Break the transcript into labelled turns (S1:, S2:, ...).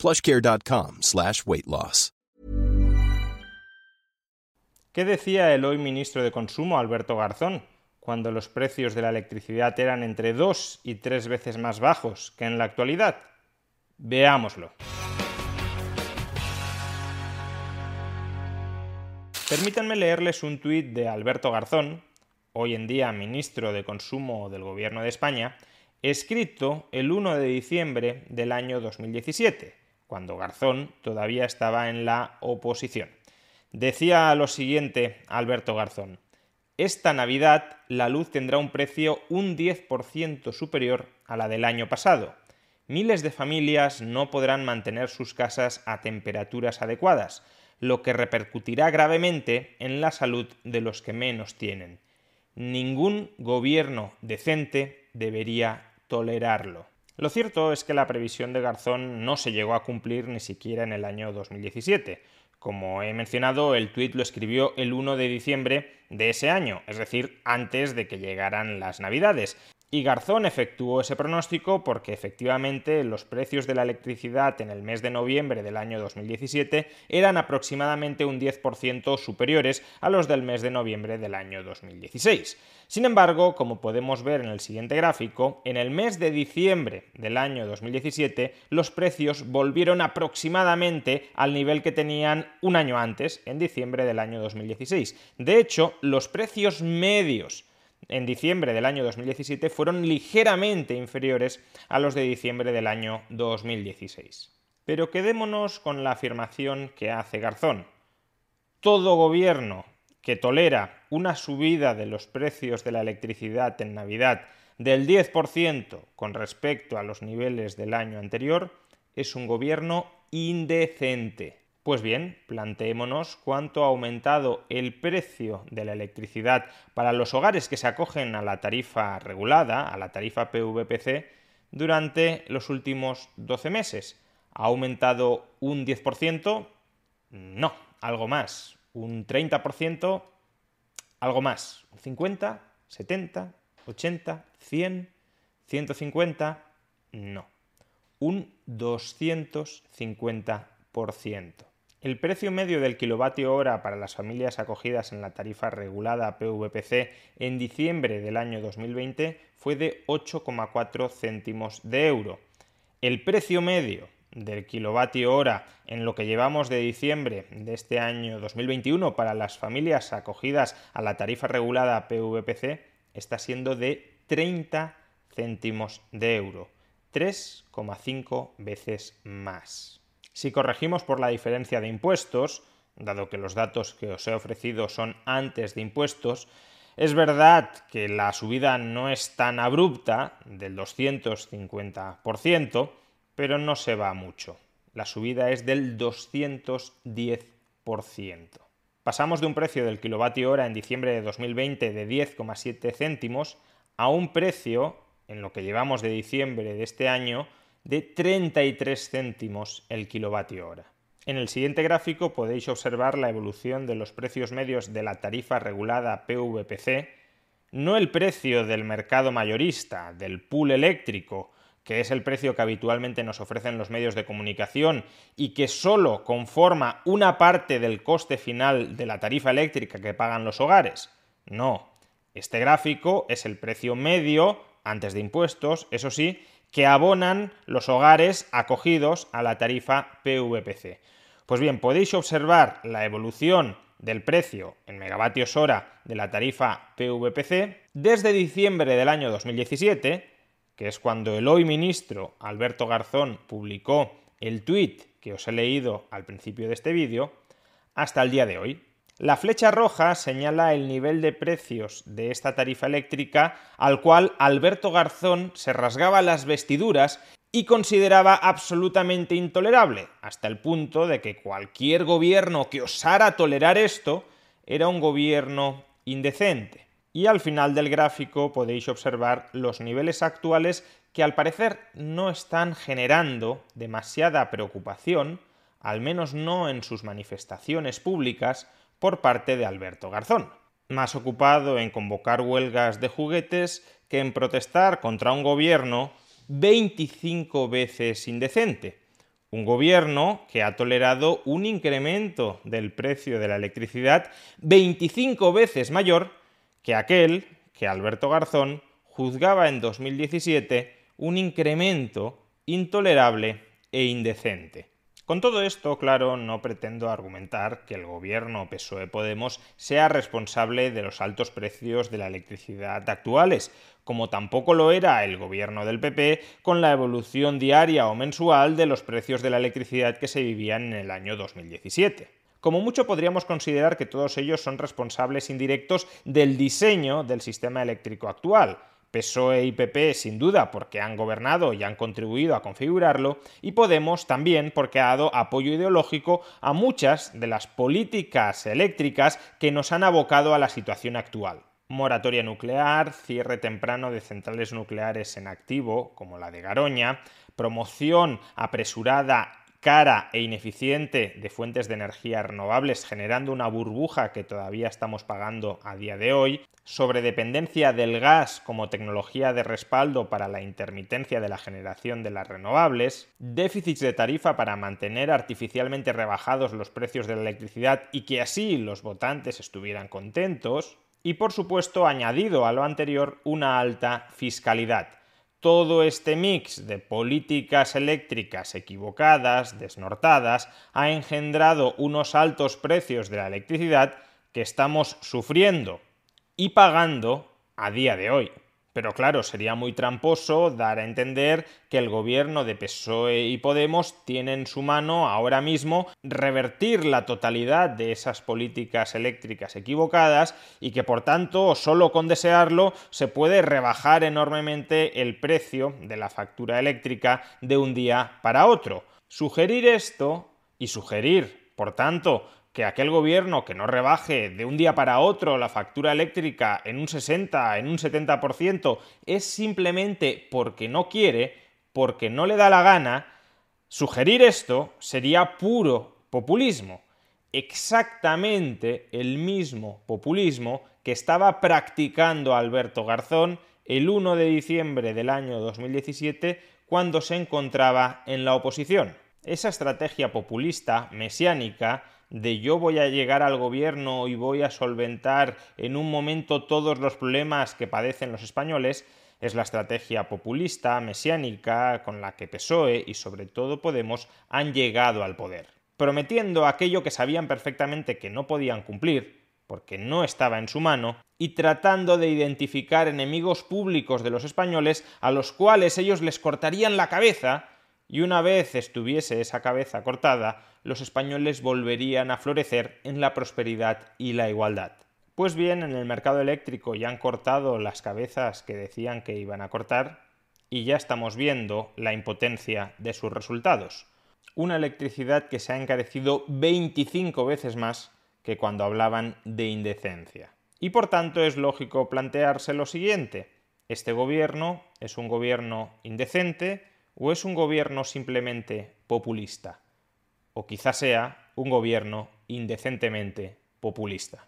S1: plushcare.com slash weight loss.
S2: ¿Qué decía el hoy ministro de Consumo, Alberto Garzón, cuando los precios de la electricidad eran entre dos y tres veces más bajos que en la actualidad? Veámoslo. Permítanme leerles un tuit de Alberto Garzón, hoy en día ministro de Consumo del Gobierno de España, escrito el 1 de diciembre del año 2017, cuando Garzón todavía estaba en la oposición. Decía lo siguiente Alberto Garzón, esta Navidad la luz tendrá un precio un 10% superior a la del año pasado. Miles de familias no podrán mantener sus casas a temperaturas adecuadas, lo que repercutirá gravemente en la salud de los que menos tienen. Ningún gobierno decente debería tolerarlo. Lo cierto es que la previsión de Garzón no se llegó a cumplir ni siquiera en el año 2017. Como he mencionado, el tuit lo escribió el 1 de diciembre de ese año, es decir, antes de que llegaran las Navidades, y Garzón efectuó ese pronóstico porque efectivamente los precios de la electricidad en el mes de noviembre del año 2017 eran aproximadamente un 10% superiores a los del mes de noviembre del año 2016. Sin embargo, como podemos ver en el siguiente gráfico, en el mes de diciembre del año 2017 los precios volvieron aproximadamente al nivel que tenían un año antes, en diciembre del año 2016. De hecho, los precios medios en diciembre del año 2017 fueron ligeramente inferiores a los de diciembre del año 2016. Pero quedémonos con la afirmación que hace Garzón. Todo gobierno que tolera una subida de los precios de la electricidad en Navidad del 10% con respecto a los niveles del año anterior es un gobierno indecente. Pues bien, planteémonos cuánto ha aumentado el precio de la electricidad para los hogares que se acogen a la tarifa regulada, a la tarifa PVPC, durante los últimos 12 meses. ¿Ha aumentado un 10%? No, algo más. ¿Un 30%? Algo más. ¿Un 50? ¿70? ¿80? ¿100? ¿150? No. Un 250%. El precio medio del kilovatio hora para las familias acogidas en la tarifa regulada PVPC en diciembre del año 2020 fue de 8,4 céntimos de euro. El precio medio del kilovatio hora en lo que llevamos de diciembre de este año 2021 para las familias acogidas a la tarifa regulada PVPC está siendo de 30 céntimos de euro, 3,5 veces más. Si corregimos por la diferencia de impuestos, dado que los datos que os he ofrecido son antes de impuestos, es verdad que la subida no es tan abrupta, del 250%, pero no se va mucho. La subida es del 210%. Pasamos de un precio del kilovatio hora en diciembre de 2020 de 10,7 céntimos a un precio, en lo que llevamos de diciembre de este año, de 33 céntimos el kilovatio hora. En el siguiente gráfico podéis observar la evolución de los precios medios de la tarifa regulada PVPC, no el precio del mercado mayorista, del pool eléctrico, que es el precio que habitualmente nos ofrecen los medios de comunicación y que solo conforma una parte del coste final de la tarifa eléctrica que pagan los hogares. No, este gráfico es el precio medio, antes de impuestos, eso sí, que abonan los hogares acogidos a la tarifa PVPC. Pues bien, podéis observar la evolución del precio en megavatios hora de la tarifa PVPC desde diciembre del año 2017, que es cuando el hoy ministro Alberto Garzón publicó el tuit que os he leído al principio de este vídeo, hasta el día de hoy. La flecha roja señala el nivel de precios de esta tarifa eléctrica al cual Alberto Garzón se rasgaba las vestiduras y consideraba absolutamente intolerable, hasta el punto de que cualquier gobierno que osara tolerar esto era un gobierno indecente. Y al final del gráfico podéis observar los niveles actuales que al parecer no están generando demasiada preocupación, al menos no en sus manifestaciones públicas, por parte de Alberto Garzón, más ocupado en convocar huelgas de juguetes que en protestar contra un gobierno 25 veces indecente. Un gobierno que ha tolerado un incremento del precio de la electricidad 25 veces mayor que aquel que Alberto Garzón juzgaba en 2017 un incremento intolerable e indecente. Con todo esto, claro, no pretendo argumentar que el gobierno PSOE Podemos sea responsable de los altos precios de la electricidad actuales, como tampoco lo era el gobierno del PP con la evolución diaria o mensual de los precios de la electricidad que se vivían en el año 2017. Como mucho podríamos considerar que todos ellos son responsables indirectos del diseño del sistema eléctrico actual, PSOE y PP sin duda porque han gobernado y han contribuido a configurarlo, y Podemos también porque ha dado apoyo ideológico a muchas de las políticas eléctricas que nos han abocado a la situación actual. Moratoria nuclear, cierre temprano de centrales nucleares en activo, como la de Garoña, promoción apresurada cara e ineficiente de fuentes de energía renovables, generando una burbuja que todavía estamos pagando a día de hoy, sobre dependencia del gas como tecnología de respaldo para la intermitencia de la generación de las renovables, déficits de tarifa para mantener artificialmente rebajados los precios de la electricidad y que así los votantes estuvieran contentos, y por supuesto añadido a lo anterior una alta fiscalidad todo este mix de políticas eléctricas equivocadas, desnortadas, ha engendrado unos altos precios de la electricidad que estamos sufriendo y pagando a día de hoy. Pero claro, sería muy tramposo dar a entender que el gobierno de PSOE y Podemos tiene en su mano ahora mismo revertir la totalidad de esas políticas eléctricas equivocadas y que por tanto solo con desearlo se puede rebajar enormemente el precio de la factura eléctrica de un día para otro. Sugerir esto y sugerir, por tanto, que aquel gobierno que no rebaje de un día para otro la factura eléctrica en un 60, en un 70%, es simplemente porque no quiere, porque no le da la gana, sugerir esto sería puro populismo. Exactamente el mismo populismo que estaba practicando Alberto Garzón el 1 de diciembre del año 2017 cuando se encontraba en la oposición. Esa estrategia populista mesiánica de yo voy a llegar al gobierno y voy a solventar en un momento todos los problemas que padecen los españoles, es la estrategia populista, mesiánica, con la que PSOE y sobre todo Podemos han llegado al poder, prometiendo aquello que sabían perfectamente que no podían cumplir, porque no estaba en su mano, y tratando de identificar enemigos públicos de los españoles a los cuales ellos les cortarían la cabeza y una vez estuviese esa cabeza cortada, los españoles volverían a florecer en la prosperidad y la igualdad. Pues bien, en el mercado eléctrico ya han cortado las cabezas que decían que iban a cortar y ya estamos viendo la impotencia de sus resultados. Una electricidad que se ha encarecido 25 veces más que cuando hablaban de indecencia. Y por tanto es lógico plantearse lo siguiente. Este gobierno es un gobierno indecente, ¿O es un gobierno simplemente populista? O quizá sea un gobierno indecentemente populista.